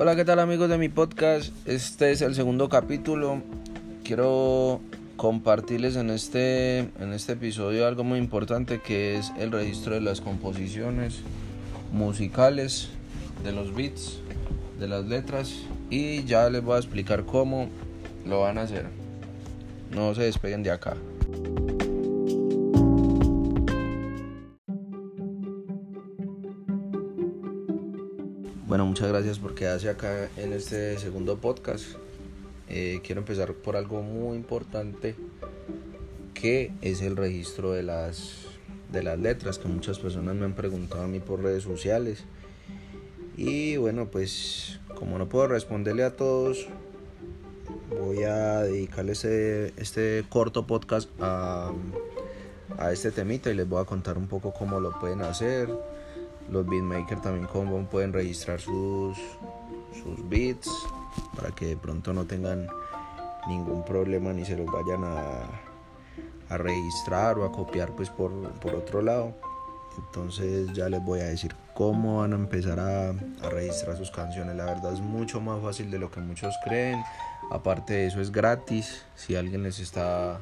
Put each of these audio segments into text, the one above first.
Hola, ¿qué tal amigos de mi podcast? Este es el segundo capítulo. Quiero compartirles en este, en este episodio algo muy importante que es el registro de las composiciones musicales, de los beats, de las letras y ya les voy a explicar cómo lo van a hacer. No se despeguen de acá. Bueno, muchas gracias por quedarse acá en este segundo podcast. Eh, quiero empezar por algo muy importante que es el registro de las, de las letras que muchas personas me han preguntado a mí por redes sociales. Y bueno, pues como no puedo responderle a todos, voy a dedicarle este, este corto podcast a, a este temita y les voy a contar un poco cómo lo pueden hacer los beatmakers también cómo pueden registrar sus, sus beats para que de pronto no tengan ningún problema ni se los vayan a, a registrar o a copiar pues por, por, otro lado. Entonces ya les voy a decir cómo van a empezar a, a registrar sus canciones. La verdad es mucho más fácil de lo que muchos creen. Aparte de eso es gratis. Si alguien les está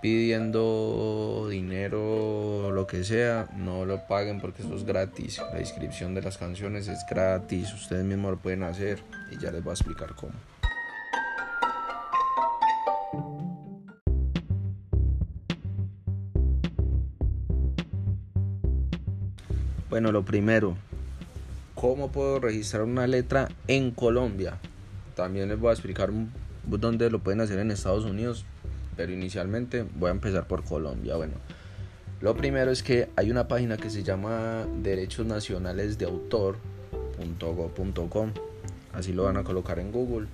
pidiendo dinero lo que sea, no lo paguen porque eso es gratis. La inscripción de las canciones es gratis, ustedes mismos lo pueden hacer y ya les voy a explicar cómo. Bueno, lo primero, ¿cómo puedo registrar una letra en Colombia? También les voy a explicar dónde lo pueden hacer en Estados Unidos, pero inicialmente voy a empezar por Colombia. Bueno, lo primero es que hay una página que se llama Derechos Nacionales de Autor.go.com, así lo van a colocar en Google.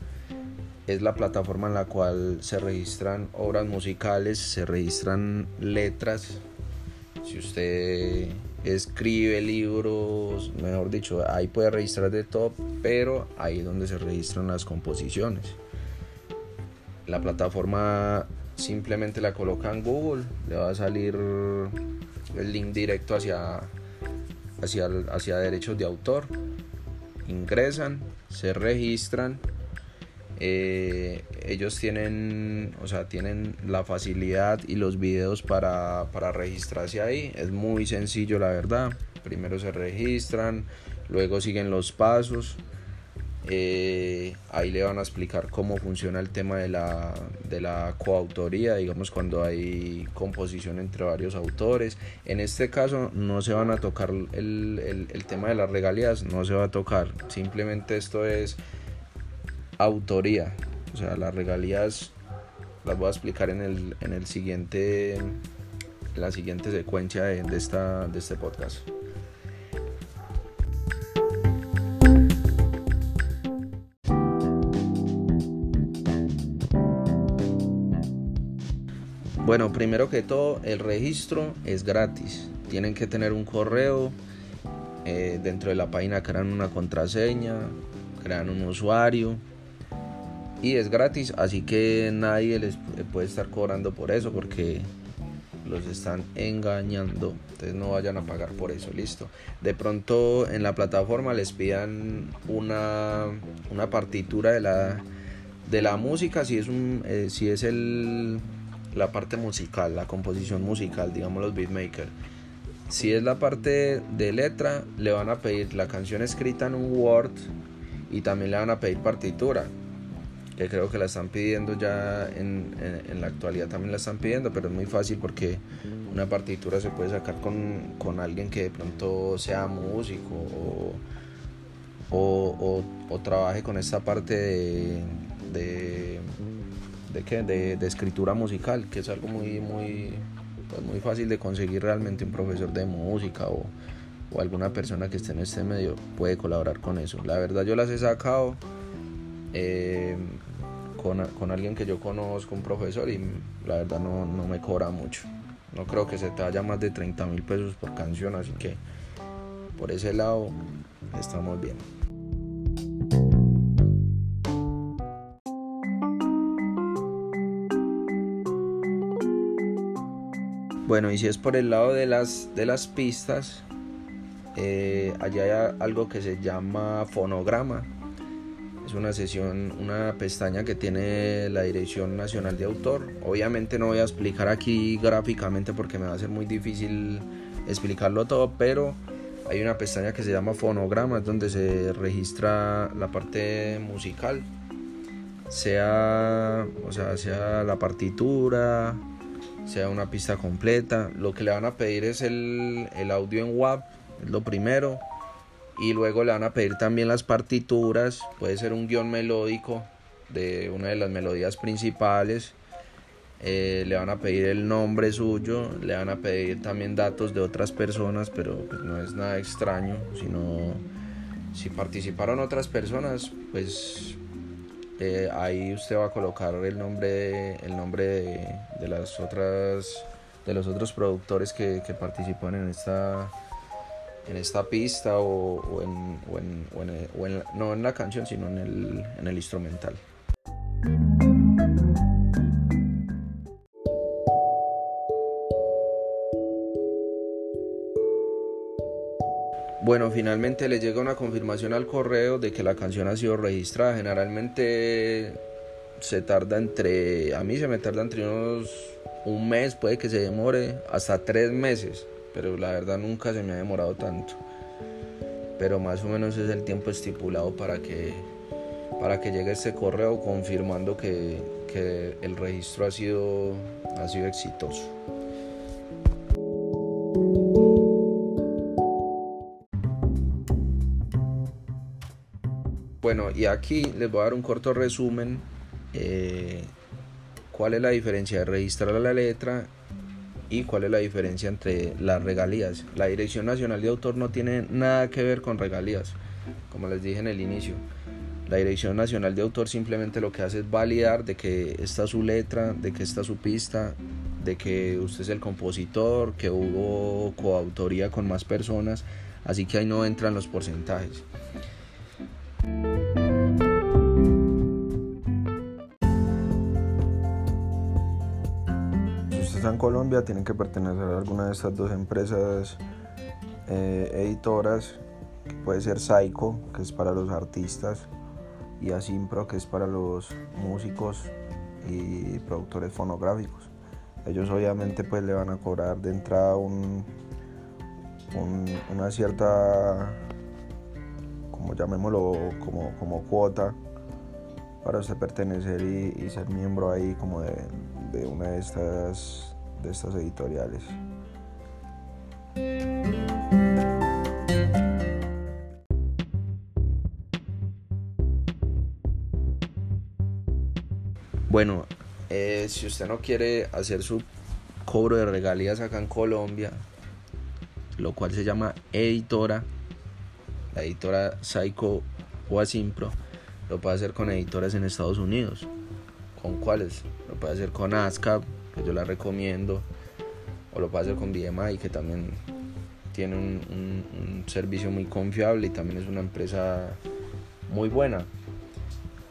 Es la plataforma en la cual se registran obras musicales, se registran letras. Si usted escribe libros, mejor dicho, ahí puede registrar de todo, pero ahí es donde se registran las composiciones. La plataforma simplemente la coloca en Google, le va a salir el link directo hacia, hacia, hacia derechos de autor. Ingresan, se registran. Eh, ellos tienen, o sea, tienen la facilidad y los videos para, para registrarse ahí. Es muy sencillo, la verdad. Primero se registran, luego siguen los pasos eh, ahí le van a explicar cómo funciona el tema de la, de la coautoría, digamos cuando hay composición entre varios autores. En este caso no se van a tocar el, el, tema de las regalías, no se va a tocar. Simplemente esto es autoría. O sea, las regalías las voy a explicar en el, en el siguiente, la siguiente secuencia de, de, esta, de este podcast. Bueno, primero que todo, el registro es gratis. Tienen que tener un correo. Eh, dentro de la página crean una contraseña, crean un usuario. Y es gratis, así que nadie les puede estar cobrando por eso porque los están engañando. Entonces no vayan a pagar por eso, listo. De pronto en la plataforma les pidan una, una partitura de la, de la música, si es, un, eh, si es el la parte musical, la composición musical, digamos los beatmakers. Si es la parte de letra, le van a pedir la canción escrita en un Word y también le van a pedir partitura, que creo que la están pidiendo ya en, la actualidad también la están pidiendo, pero es muy fácil porque una partitura se puede sacar con, alguien que de pronto sea músico o, o, trabaje con esta parte de, qué? de, de escritura musical, que es algo muy, muy, pues muy fácil de conseguir realmente un profesor de música o, o, alguna persona que esté en este medio puede colaborar con eso. La verdad yo las he sacado eh, con, con, alguien que yo conozco, un profesor, y la verdad no, no me cobra mucho. No creo que se te vaya más de 30 mil pesos por canción, así que por ese lado estamos bien. Bueno, y si es por el lado de las, de las pistas, eh, allá hay algo que se llama fonograma. es una sesión, una pestaña que tiene la Dirección Nacional de Autor. Obviamente no voy a explicar aquí gráficamente porque me va a ser muy difícil explicarlo todo, pero hay una pestaña que se llama fonogramas donde se registra la parte musical, sea, o sea, sea la partitura, sea una pista completa. Lo que le van a pedir es el, el audio en WAP, es lo primero. Y luego le van a pedir también las partituras, puede ser un guion melódico de una de las melodías principales, eh, le van a pedir el nombre suyo, le van a pedir también datos de otras personas, pero pues, no es nada extraño, sino si participaron otras personas, pues eh, ahí usted va a colocar el nombre, el nombre de, las otras, de los otros productores que, participan en esta en esta pista o, en, en, no en la canción, sino en el, en el instrumental. Bueno, finalmente le llega una confirmación al correo de que la canción ha sido registrada. Generalmente se tarda entre, a mí se me tarda entre unos un mes, puede que se demore hasta tres meses pero la verdad nunca se me ha demorado tanto. Pero más o menos es el tiempo estipulado para que, para que llegue este correo confirmando que, que el registro ha sido, ha sido exitoso. Bueno, y aquí les voy a dar un corto resumen. Eh, ¿Cuál es la diferencia de registrar la letra y cuál es la diferencia entre las regalías. La Dirección Nacional de Autor no tiene nada que ver con regalías, como les dije en el inicio. La Dirección Nacional de Autor simplemente lo que hace es validar de que está su letra, de que está su pista, de que usted es el compositor, que hubo coautoría con más personas, así que ahí no entran los porcentajes. En Colombia tienen que pertenecer a alguna de estas dos empresas eh, editoras, puede ser Psycho, que es para los artistas, y Asimpro, que es para los músicos y productores fonográficos. Ellos obviamente pues le van a cobrar de entrada un, una cierta, como llamémoslo, como, como cuota para usted pertenecer y, ser miembro ahí como de, de una de estas de estas editoriales. Bueno, eh, si usted no quiere hacer su cobro de regalías acá en Colombia, lo cual se llama editora, la editora Psycho o Asimpro, lo puede hacer con editoras en Estados Unidos. ¿Con cuáles? Lo puede hacer con ASCAP, que yo la recomiendo, o lo puede hacer con BMI, que también tiene un, servicio muy confiable y también es una empresa muy buena.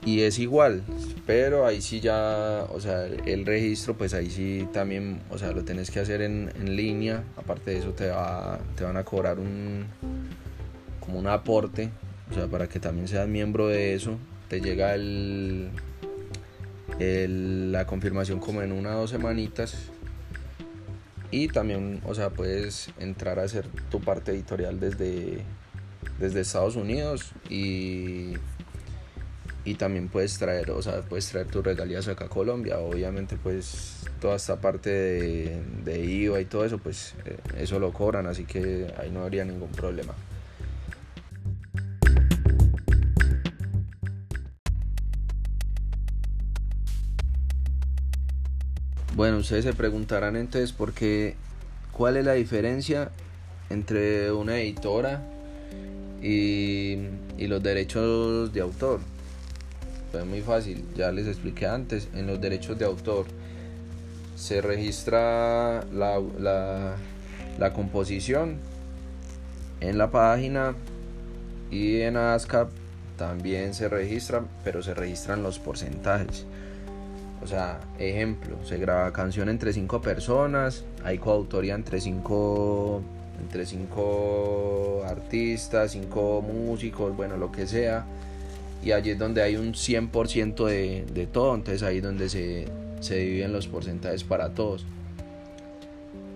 Y es igual, pero ahí sí ya, o sea, el, registro, pues ahí sí también, o sea, lo tenés que hacer en, en línea. Aparte de eso, te, va, te van a cobrar un, como un aporte, o sea, para que también seas miembro de eso. Te llega el, la confirmación como en una o dos semanitas. Y también o sea puedes entrar a hacer tu parte editorial desde desde Estados Unidos y y también puedes traer o sea puedes traer tus regalías acá a Colombia. Obviamente pues toda esta parte de, de IVA y todo eso pues eh, eso lo cobran así que ahí no habría ningún problema Bueno, ustedes se preguntarán entonces por qué, cuál es la diferencia entre una editora y, los derechos de autor. Pues muy fácil, ya les expliqué antes, en los derechos de autor se registra la, la, la composición en la página y en ASCAP también se registran, pero se registran los porcentajes. O sea, ejemplo, se graba canción entre cinco personas, hay coautoría entre cinco, entre cinco artistas, cinco músicos, bueno, lo que sea. y allí es donde hay un 100% de, de todo, entonces ahí es donde se, se dividen los porcentajes para todos.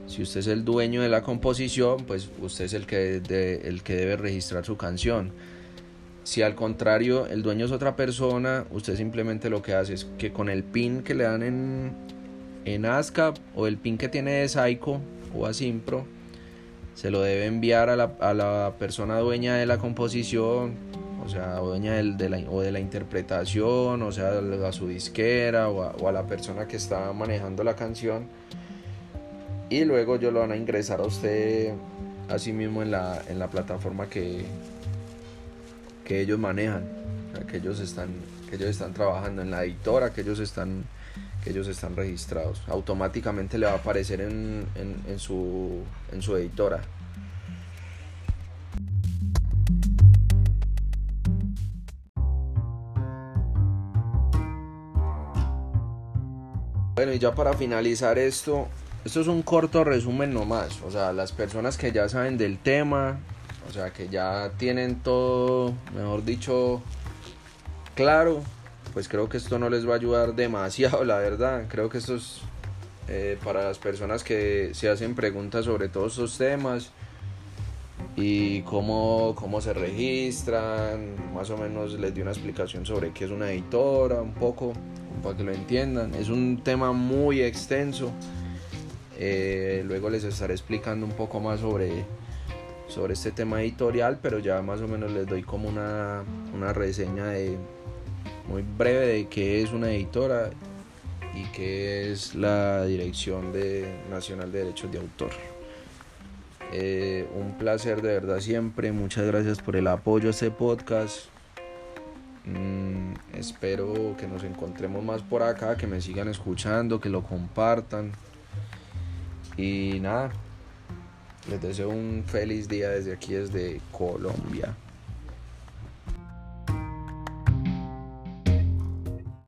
Si usted es el dueño de la composición, pues usted es el que, el que debe registrar su canción. Si al contrario el dueño es otra persona, usted simplemente lo que hace es que con el pin que le dan en, en ASCAP o el pin que tiene de Psycho o Asimpro, se lo debe enviar a la, a la persona dueña de la composición, o sea, dueña de la, o de la interpretación, o sea, a su disquera o a, o a la persona que está manejando la canción. Y luego yo lo van a ingresar a usted así mismo en la, en la plataforma que, que ellos manejan, que ellos están, ellos están trabajando en la editora, que ellos están, que están registrados. Automáticamente le va a aparecer en, su, en su editora. Bueno, y ya para finalizar esto, esto es un corto resumen nomás, o sea, las personas que ya saben del tema, o sea, que ya tienen todo, mejor dicho, claro, pues creo que esto no les va a ayudar demasiado, la verdad. Creo que esto es eh, para las personas que se hacen preguntas sobre todos estos temas y cómo, cómo se registran, más o menos les di una explicación sobre qué es una editora, un poco, para que lo entiendan. Es un tema muy extenso. Eh, luego les estaré explicando un poco más sobre, sobre este tema editorial, pero ya más o menos les doy como una, una reseña de, muy breve de qué es una editora y qué es la Dirección de, Nacional de Derechos de Autor. Eh, un placer de verdad siempre, muchas gracias por el apoyo a este podcast. Mm, espero que nos encontremos más por acá, que me sigan escuchando, que lo compartan. Y nada, les deseo un feliz día desde aquí, desde Colombia.